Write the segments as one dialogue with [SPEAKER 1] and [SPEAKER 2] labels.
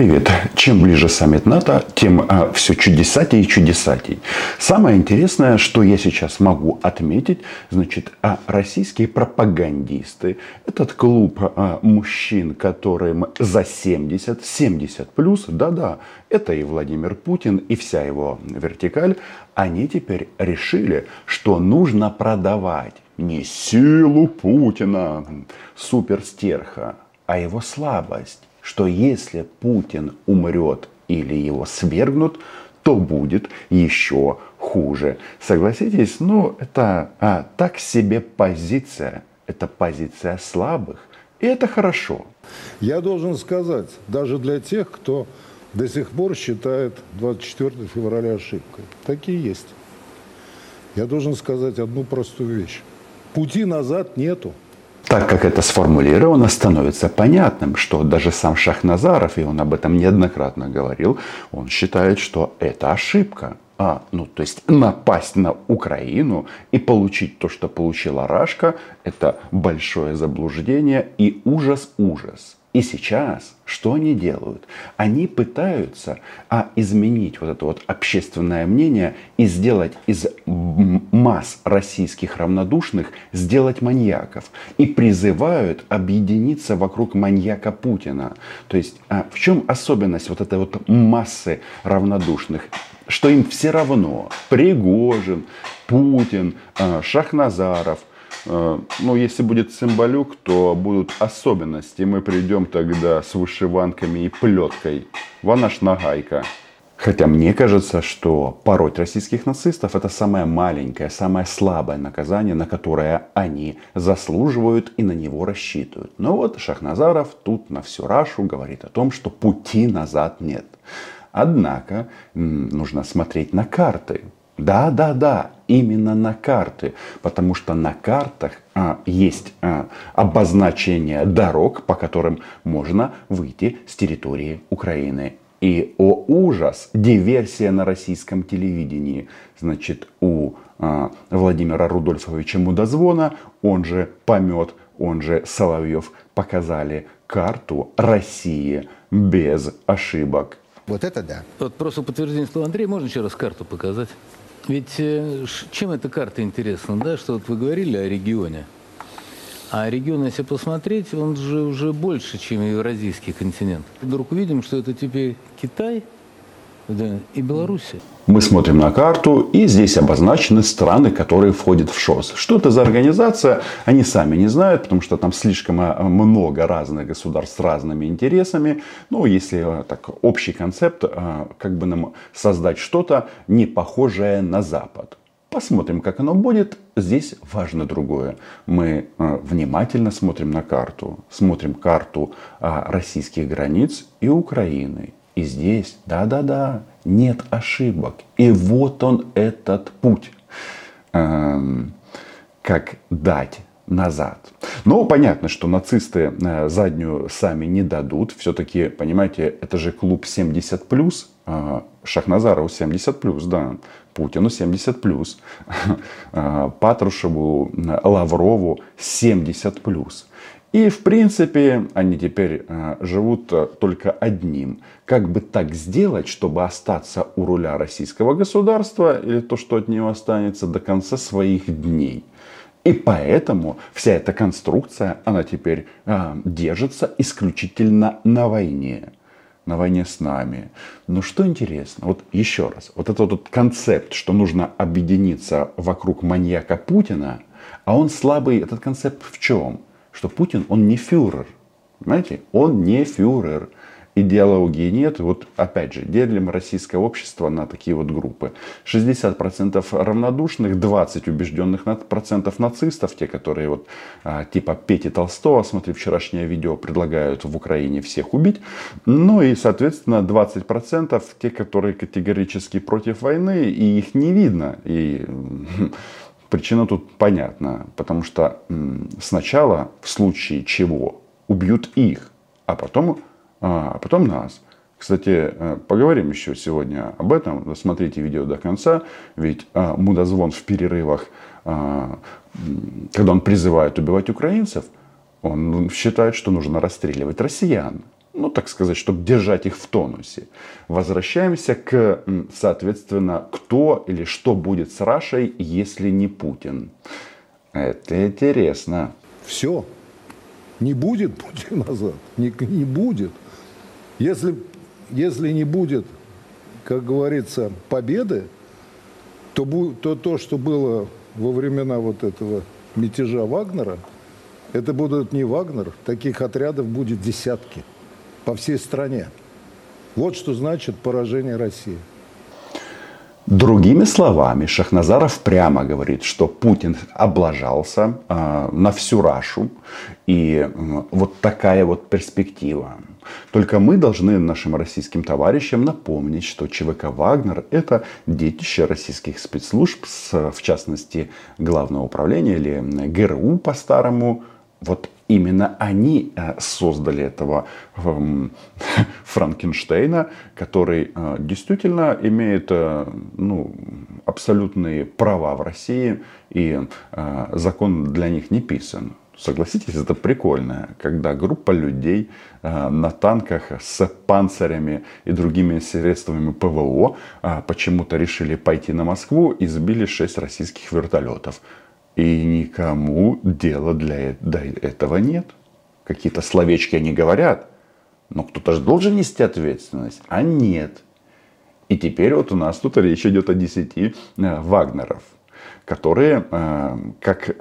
[SPEAKER 1] Привет. Чем ближе саммит НАТО, тем а, все чудесатей и чудесатей. Самое интересное, что я сейчас могу отметить, значит, а российские пропагандисты, этот клуб а, мужчин, которым за 70, 70 плюс, да-да, это и Владимир Путин, и вся его вертикаль, они теперь решили, что нужно продавать не силу Путина, суперстерха, а его слабость что если Путин умрет или его свергнут, то будет еще хуже. Согласитесь, ну это а, так себе позиция. Это позиция слабых. И это хорошо.
[SPEAKER 2] Я должен сказать, даже для тех, кто до сих пор считает 24 февраля ошибкой. Такие есть. Я должен сказать одну простую вещь. Пути назад нету.
[SPEAKER 1] Так как это сформулировано, становится понятным, что даже сам Шахназаров, и он об этом неоднократно говорил, он считает, что это ошибка. А, ну, то есть напасть на Украину и получить то, что получила Рашка, это большое заблуждение и ужас-ужас. И сейчас что они делают? Они пытаются а, изменить вот это вот общественное мнение и сделать из масс российских равнодушных, сделать маньяков. И призывают объединиться вокруг маньяка Путина. То есть а, в чем особенность вот этой вот массы равнодушных? Что им все равно Пригожин, Путин, а, Шахназаров – ну, если будет цимбалюк, то будут особенности. Мы придем тогда с вышиванками и плеткой. Вон наш нагайка. Хотя мне кажется, что пороть российских нацистов это самое маленькое, самое слабое наказание, на которое они заслуживают и на него рассчитывают. Но вот Шахназаров тут на всю Рашу говорит о том, что пути назад нет. Однако нужно смотреть на карты. Да, да, да, именно на карты, потому что на картах а, есть а, обозначение дорог, по которым можно выйти с территории Украины. И, о ужас, диверсия на российском телевидении. Значит, у а, Владимира Рудольфовича Мудозвона, он же Помет, он же Соловьев, показали карту России без ошибок.
[SPEAKER 3] Вот это да.
[SPEAKER 4] Вот просто подтверждение слова Андрея, можно еще раз карту показать? Ведь э, чем эта карта интересна, да, что вот вы говорили о регионе. А регион, если посмотреть, он же уже больше, чем евразийский континент. Вдруг увидим, что это теперь Китай – и Беларуси.
[SPEAKER 1] Мы смотрим на карту, и здесь обозначены страны, которые входят в ШОС. Что это за организация, они сами не знают, потому что там слишком э, много разных государств с разными интересами. Но если э, так, общий концепт, э, как бы нам создать что-то не похожее на Запад. Посмотрим, как оно будет. Здесь важно другое. Мы внимательно смотрим на карту. Смотрим карту российских границ и Украины. И здесь, да-да-да, нет ошибок. И вот он этот путь, эм, как дать назад. Но понятно, что нацисты э, заднюю сами не дадут. Все-таки, понимаете, это же клуб 70 плюс. Э, Шахназарову 70 плюс, да. Путину 70 плюс. Э, Патрушеву, Лаврову 70 плюс. И, в принципе, они теперь э, живут э, только одним. Как бы так сделать, чтобы остаться у руля российского государства, или то, что от него останется до конца своих дней. И поэтому вся эта конструкция, она теперь э, держится исключительно на войне. На войне с нами. Но что интересно, вот еще раз, вот этот вот концепт, что нужно объединиться вокруг маньяка Путина, а он слабый, этот концепт в чем? Что Путин, он не фюрер. Понимаете? Он не фюрер. Идеологии нет. Вот опять же, делим российское общество на такие вот группы. 60% равнодушных, 20 убежденных процентов нацистов, те, которые вот а, типа Пети Толстого, смотри вчерашнее видео, предлагают в Украине всех убить. Ну и, соответственно, 20% те, которые категорически против войны, и их не видно. И Причина тут понятна, потому что сначала в случае чего убьют их, а потом, а потом нас. Кстати, э, поговорим еще сегодня об этом. Смотрите видео до конца. Ведь а, мудозвон в перерывах, а, когда он призывает убивать украинцев, он считает, что нужно расстреливать россиян. Ну, так сказать, чтобы держать их в тонусе. Возвращаемся к, соответственно, кто или что будет с Рашей, если не Путин. Это интересно.
[SPEAKER 2] Все. Не будет пути назад. Не, не будет. Если, если не будет, как говорится, победы, то, то то, что было во времена вот этого мятежа Вагнера, это будут не Вагнер, таких отрядов будет десятки по всей стране. Вот что значит поражение России.
[SPEAKER 1] Другими словами, Шахназаров прямо говорит, что Путин облажался э, на всю Рашу. И э, вот такая вот перспектива. Только мы должны нашим российским товарищам напомнить, что ЧВК «Вагнер» — это детище российских спецслужб, с, в частности, Главного управления или ГРУ по-старому, вот именно они э, создали этого эм, Франкенштейна, который э, действительно имеет э, ну, абсолютные права в России, и закон для них не писан. Согласитесь, это прикольно, когда группа людей на танках с панцирями и другими средствами ПВО почему-то решили пойти на Москву и сбили 6 российских вертолетов. И никому дела для этого нет. Какие-то словечки они говорят, но кто-то же должен нести ответственность, а нет. И теперь вот у нас тут речь идет о 10 э, Вагнеров, которые, э, как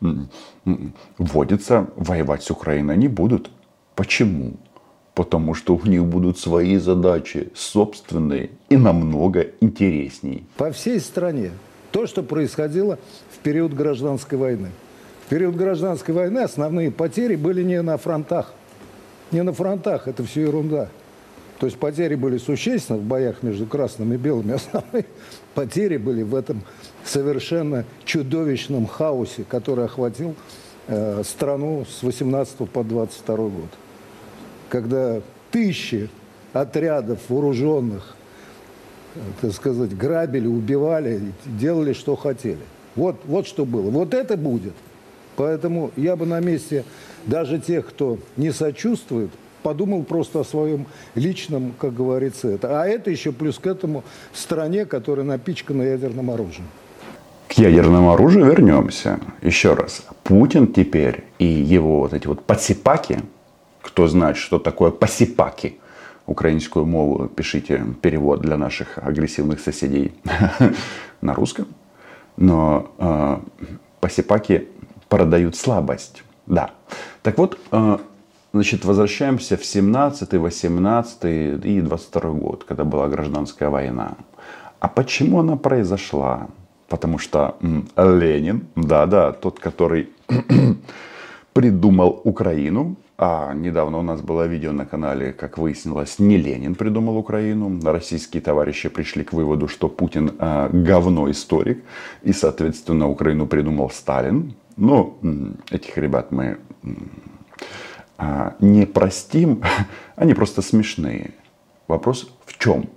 [SPEAKER 1] вводится, воевать с Украиной не будут. Почему? Потому что у них будут свои задачи, собственные и намного интересней.
[SPEAKER 2] По всей стране то, что происходило период гражданской войны. В период гражданской войны основные потери были не на фронтах. Не на фронтах, это все ерунда. То есть потери были существенны в боях между красными и белыми. Основные потери были в этом совершенно чудовищном хаосе, который охватил э, страну с 18 по 22 год. Когда тысячи отрядов вооруженных, так сказать, грабили, убивали, делали, что хотели. Вот, вот что было. Вот это будет. Поэтому я бы на месте даже тех, кто не сочувствует, подумал просто о своем личном, как говорится, это. А это еще плюс к этому стране, которая напичкана ядерным оружием.
[SPEAKER 1] К ядерному оружию вернемся. Еще раз. Путин теперь и его вот эти вот пасипаки, кто знает, что такое пасипаки, украинскую мову, пишите перевод для наших агрессивных соседей на русском – но э, посипаки продают слабость. Да. Так вот, э, значит, возвращаемся в 17, 18 и 22 год, когда была гражданская война. А почему она произошла? Потому что Ленин, да-да, тот, который придумал Украину, а недавно у нас было видео на канале, как выяснилось, не Ленин придумал Украину. Российские товарищи пришли к выводу, что Путин э, говно историк. И, соответственно, Украину придумал Сталин. Но этих ребят мы э, не простим. Они просто смешные. Вопрос в чем?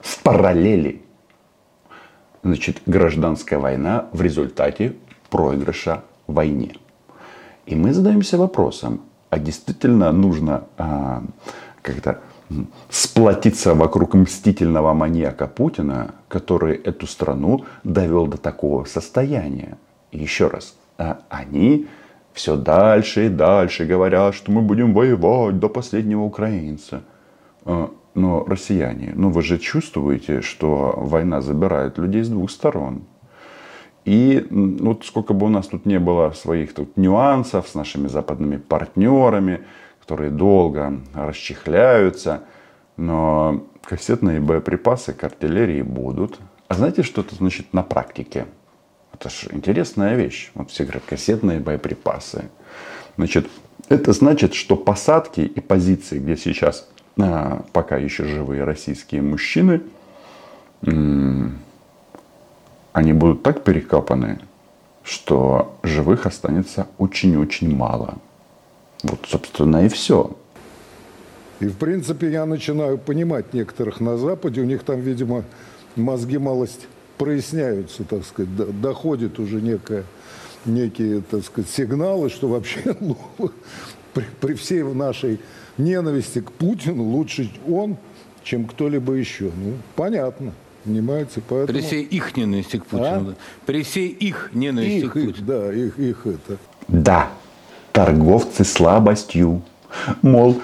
[SPEAKER 1] В параллели. Значит, гражданская война в результате проигрыша войне. И мы задаемся вопросом, а действительно нужно а, как-то сплотиться вокруг мстительного маньяка Путина, который эту страну довел до такого состояния. И еще раз, а они все дальше и дальше говорят, что мы будем воевать до последнего украинца. А, но россияне, ну вы же чувствуете, что война забирает людей с двух сторон. И вот сколько бы у нас тут не было своих тут нюансов с нашими западными партнерами, которые долго расчехляются, но кассетные боеприпасы к артиллерии будут. А знаете, что это значит на практике? Это же интересная вещь. Вот все говорят, кассетные боеприпасы. Значит, это значит, что посадки и позиции, где сейчас а, пока еще живые российские мужчины, они будут так перекопаны, что живых останется очень-очень мало. Вот, собственно, и все.
[SPEAKER 2] И, в принципе, я начинаю понимать некоторых на Западе. У них там, видимо, мозги малость проясняются, так сказать, доходит уже некое, некие, так сказать, сигналы, что вообще ну, при, при всей нашей ненависти к Путину лучше он, чем кто-либо еще. Ну, понятно. Понимаете, поэтому...
[SPEAKER 4] При всей их ненависти к Путину.
[SPEAKER 2] А?
[SPEAKER 4] да. При всей их ненависти
[SPEAKER 2] их,
[SPEAKER 4] к
[SPEAKER 2] их,
[SPEAKER 4] Путину.
[SPEAKER 2] да, их, их это.
[SPEAKER 1] Да, торговцы слабостью. Мол,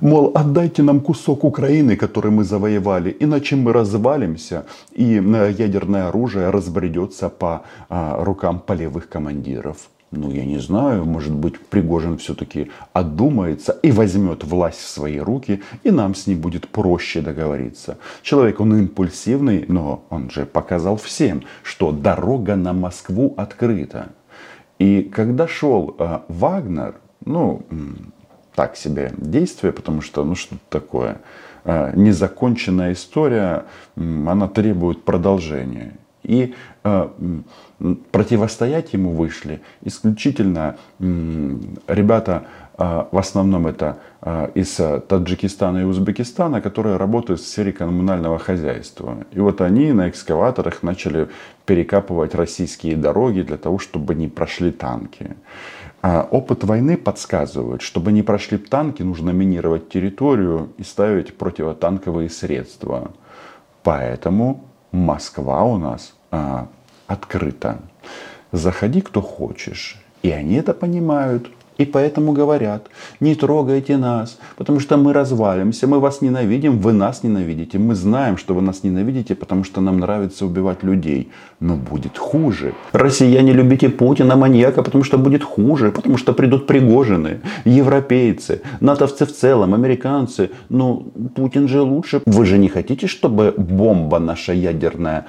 [SPEAKER 1] мол, отдайте нам кусок Украины, который мы завоевали, иначе мы развалимся, и э, ядерное оружие разбредется по а, рукам полевых командиров. Ну, я не знаю, может быть, Пригожин все-таки отдумается и возьмет власть в свои руки, и нам с ним будет проще договориться. Человек, он импульсивный, но он же показал всем, что дорога на Москву открыта. И когда шел э, Вагнер, ну, так себе действие, потому что, ну, что такое, э, незаконченная история, м, она требует продолжения. И э, противостоять ему вышли исключительно ребята, э, в основном это э, из Таджикистана и Узбекистана, которые работают в сфере коммунального хозяйства. И вот они на экскаваторах начали перекапывать российские дороги для того, чтобы не прошли танки. А Опыт войны подсказывает, чтобы не прошли танки, нужно минировать территорию и ставить противотанковые средства. Поэтому Москва у нас а, открыта. Заходи, кто хочешь. И они это понимают. И поэтому говорят, не трогайте нас, потому что мы развалимся, мы вас ненавидим, вы нас ненавидите. Мы знаем, что вы нас ненавидите, потому что нам нравится убивать людей. Но будет хуже. Россияне любите Путина, маньяка, потому что будет хуже, потому что придут пригожины, европейцы, натовцы в целом, американцы. Ну, Путин же лучше. Вы же не хотите, чтобы бомба наша ядерная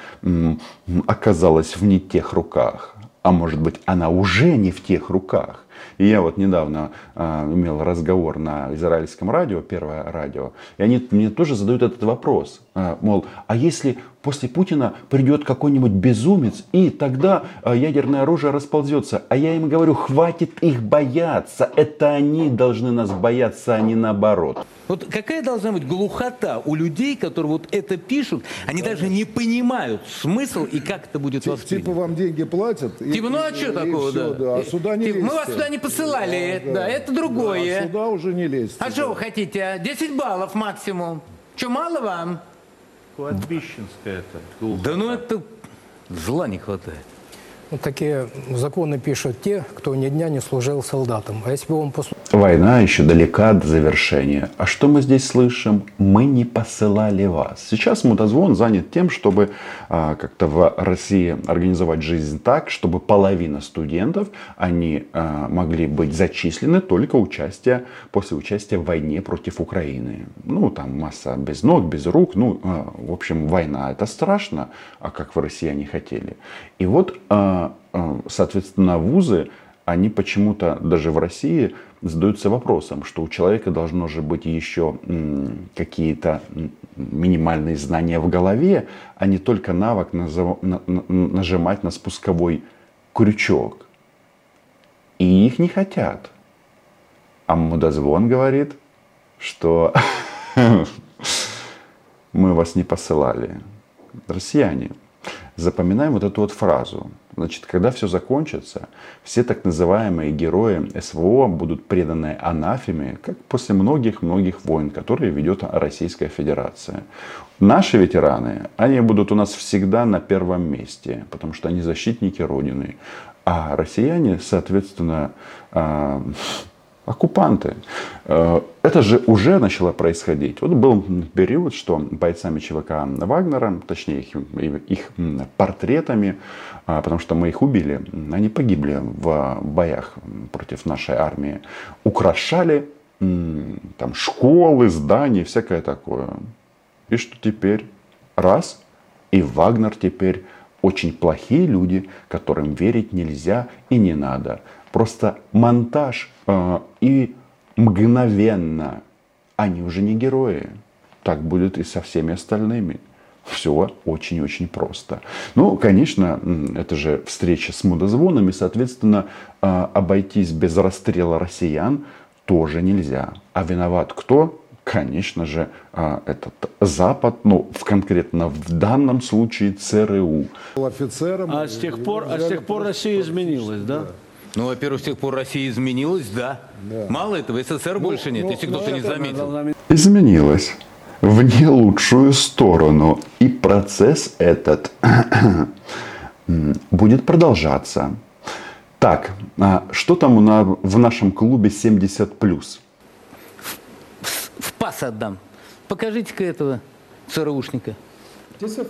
[SPEAKER 1] оказалась в не тех руках? А может быть, она уже не в тех руках? И я вот недавно э, имел разговор на израильском радио, первое радио, и они мне тоже задают этот вопрос. Э, мол, а если после Путина придет какой-нибудь безумец, и тогда э, ядерное оружие расползется? А я им говорю, хватит их бояться. Это они должны нас бояться, а не наоборот.
[SPEAKER 4] Вот какая должна быть глухота у людей, которые вот это пишут, они даже не понимают смысл и как это будет
[SPEAKER 2] Ти-
[SPEAKER 4] воспринято.
[SPEAKER 2] Типа вам деньги платят. и-
[SPEAKER 4] Типа, ну а
[SPEAKER 2] и-
[SPEAKER 4] что
[SPEAKER 2] и
[SPEAKER 4] такого,
[SPEAKER 2] всё,
[SPEAKER 4] да?
[SPEAKER 2] А сюда не
[SPEAKER 4] Типа, мы вас сюда не посылали, да, это другое.
[SPEAKER 2] А сюда уже не лезьте.
[SPEAKER 4] А что вы хотите? а? 10 баллов максимум. Что, мало вам?
[SPEAKER 3] Кладбищенская это.
[SPEAKER 4] Да ну это зла не хватает.
[SPEAKER 5] Вот такие законы пишут те, кто ни дня не служил солдатом. А если бы он послужил
[SPEAKER 1] Война еще далека до завершения. А что мы здесь слышим? Мы не посылали вас. Сейчас мудозвон занят тем, чтобы а, как-то в России организовать жизнь так, чтобы половина студентов, они а, могли быть зачислены только участие, после участия в войне против Украины. Ну, там масса без ног, без рук. Ну, а, в общем, война это страшно, а как в России они хотели. И вот, а, а, соответственно, вузы они почему-то даже в России задаются вопросом, что у человека должно же быть еще какие-то минимальные знания в голове, а не только навык нажимать на спусковой крючок. И их не хотят. А мудозвон говорит, что мы вас не посылали. Россияне, запоминаем вот эту вот фразу. Значит, когда все закончится, все так называемые герои СВО будут преданы анафеме, как после многих-многих войн, которые ведет Российская Федерация. Наши ветераны, они будут у нас всегда на первом месте, потому что они защитники Родины. А россияне, соответственно, а, оккупанты. Э, Это же уже начало происходить. Вот был период, что бойцами ЧВК Вагнера, точнее их, их портретами, а, потому что мы их убили, они погибли в боях против нашей армии, украшали там школы, здания, всякое такое. И что теперь? Раз, и Вагнер теперь очень плохие люди, которым верить нельзя и не надо. Просто монтаж э, и мгновенно они уже не герои. Так будет и со всеми остальными. Все очень-очень просто. Ну, конечно, это же встреча с мудозвонами, соответственно, э, обойтись без расстрела россиян тоже нельзя. А виноват кто? Конечно же, э, этот Запад, ну, в конкретно в данном случае ЦРУ.
[SPEAKER 2] Офицером.
[SPEAKER 3] А с тех пор, а с тех пор Россия изменилась, да?
[SPEAKER 4] Ну, во-первых, с тех пор Россия изменилась, да. Мало этого, СССР больше нет,
[SPEAKER 5] ну,
[SPEAKER 4] если
[SPEAKER 5] ну,
[SPEAKER 4] кто-то не
[SPEAKER 5] это
[SPEAKER 4] заметил.
[SPEAKER 1] изменилась в не лучшую сторону. И процесс этот будет продолжаться. Так, а что там у на- в нашем клубе 70+.
[SPEAKER 4] В пас отдам. Покажите-ка этого ЦРУшника.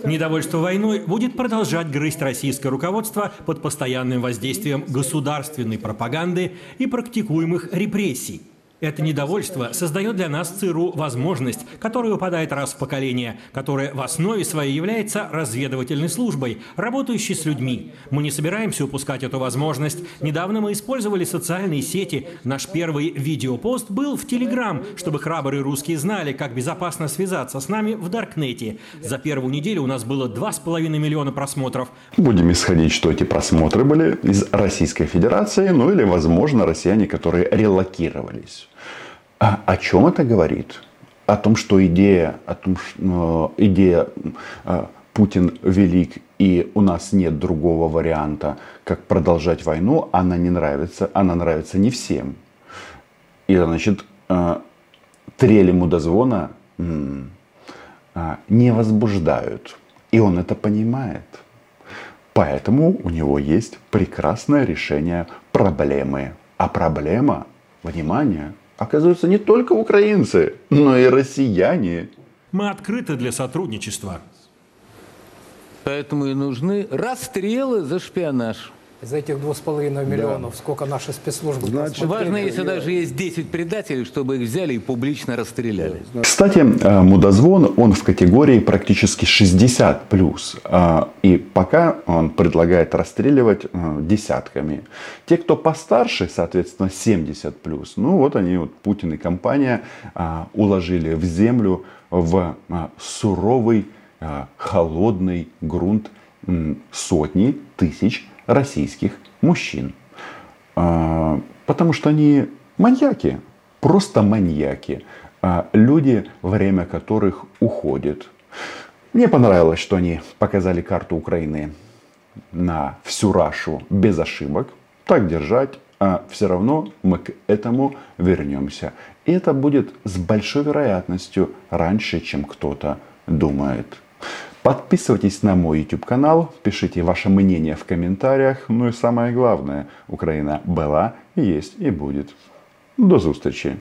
[SPEAKER 6] Недовольство войной будет продолжать грызть российское руководство под постоянным воздействием государственной пропаганды и практикуемых репрессий. Это недовольство создает для нас ЦРУ возможность, которая выпадает раз в поколение, которая в основе своей является разведывательной службой, работающей с людьми. Мы не собираемся упускать эту возможность. Недавно мы использовали социальные сети. Наш первый видеопост был в Телеграм, чтобы храбрые русские знали, как безопасно связаться с нами в Даркнете. За первую неделю у нас было 2,5 миллиона просмотров.
[SPEAKER 1] Будем исходить, что эти просмотры были из Российской Федерации, ну или, возможно, россияне, которые релокировались. А о чем это говорит? О том, что идея, о том, что, э, идея э, Путин велик и у нас нет другого варианта, как продолжать войну, она не нравится, она нравится не всем. И значит, э, трели мудозвона м, а, не возбуждают. И он это понимает. Поэтому у него есть прекрасное решение проблемы. А проблема, внимание, оказывается не только украинцы, но и россияне.
[SPEAKER 6] Мы открыты для сотрудничества.
[SPEAKER 4] Поэтому и нужны расстрелы за шпионаж.
[SPEAKER 5] Из этих двух с половиной миллионов, сколько наши спецслужбы
[SPEAKER 2] Значит,
[SPEAKER 4] Важно, если даже есть 10 предателей, чтобы их взяли и публично расстреляли.
[SPEAKER 1] Кстати, э, мудозвон, он в категории практически 60 плюс. И пока он предлагает расстреливать э, десятками. Те, кто постарше, соответственно, 70 плюс. Ну вот они, вот Путин и компания уложили в землю в суровый, холодный грунт сотни тысяч российских мужчин. А, Потому что они маньяки, просто маньяки. А, Люди, время которых уходит. Мне понравилось, что они показали карту Украины на всю Рашу без ошибок. Так держать, а все равно мы к этому вернемся. И это будет с большой вероятностью раньше, чем кто-то думает. Подписывайтесь на мой YouTube канал, пишите ваше мнение в комментариях. Ну и самое главное, Украина была, есть и будет. До зустрічі!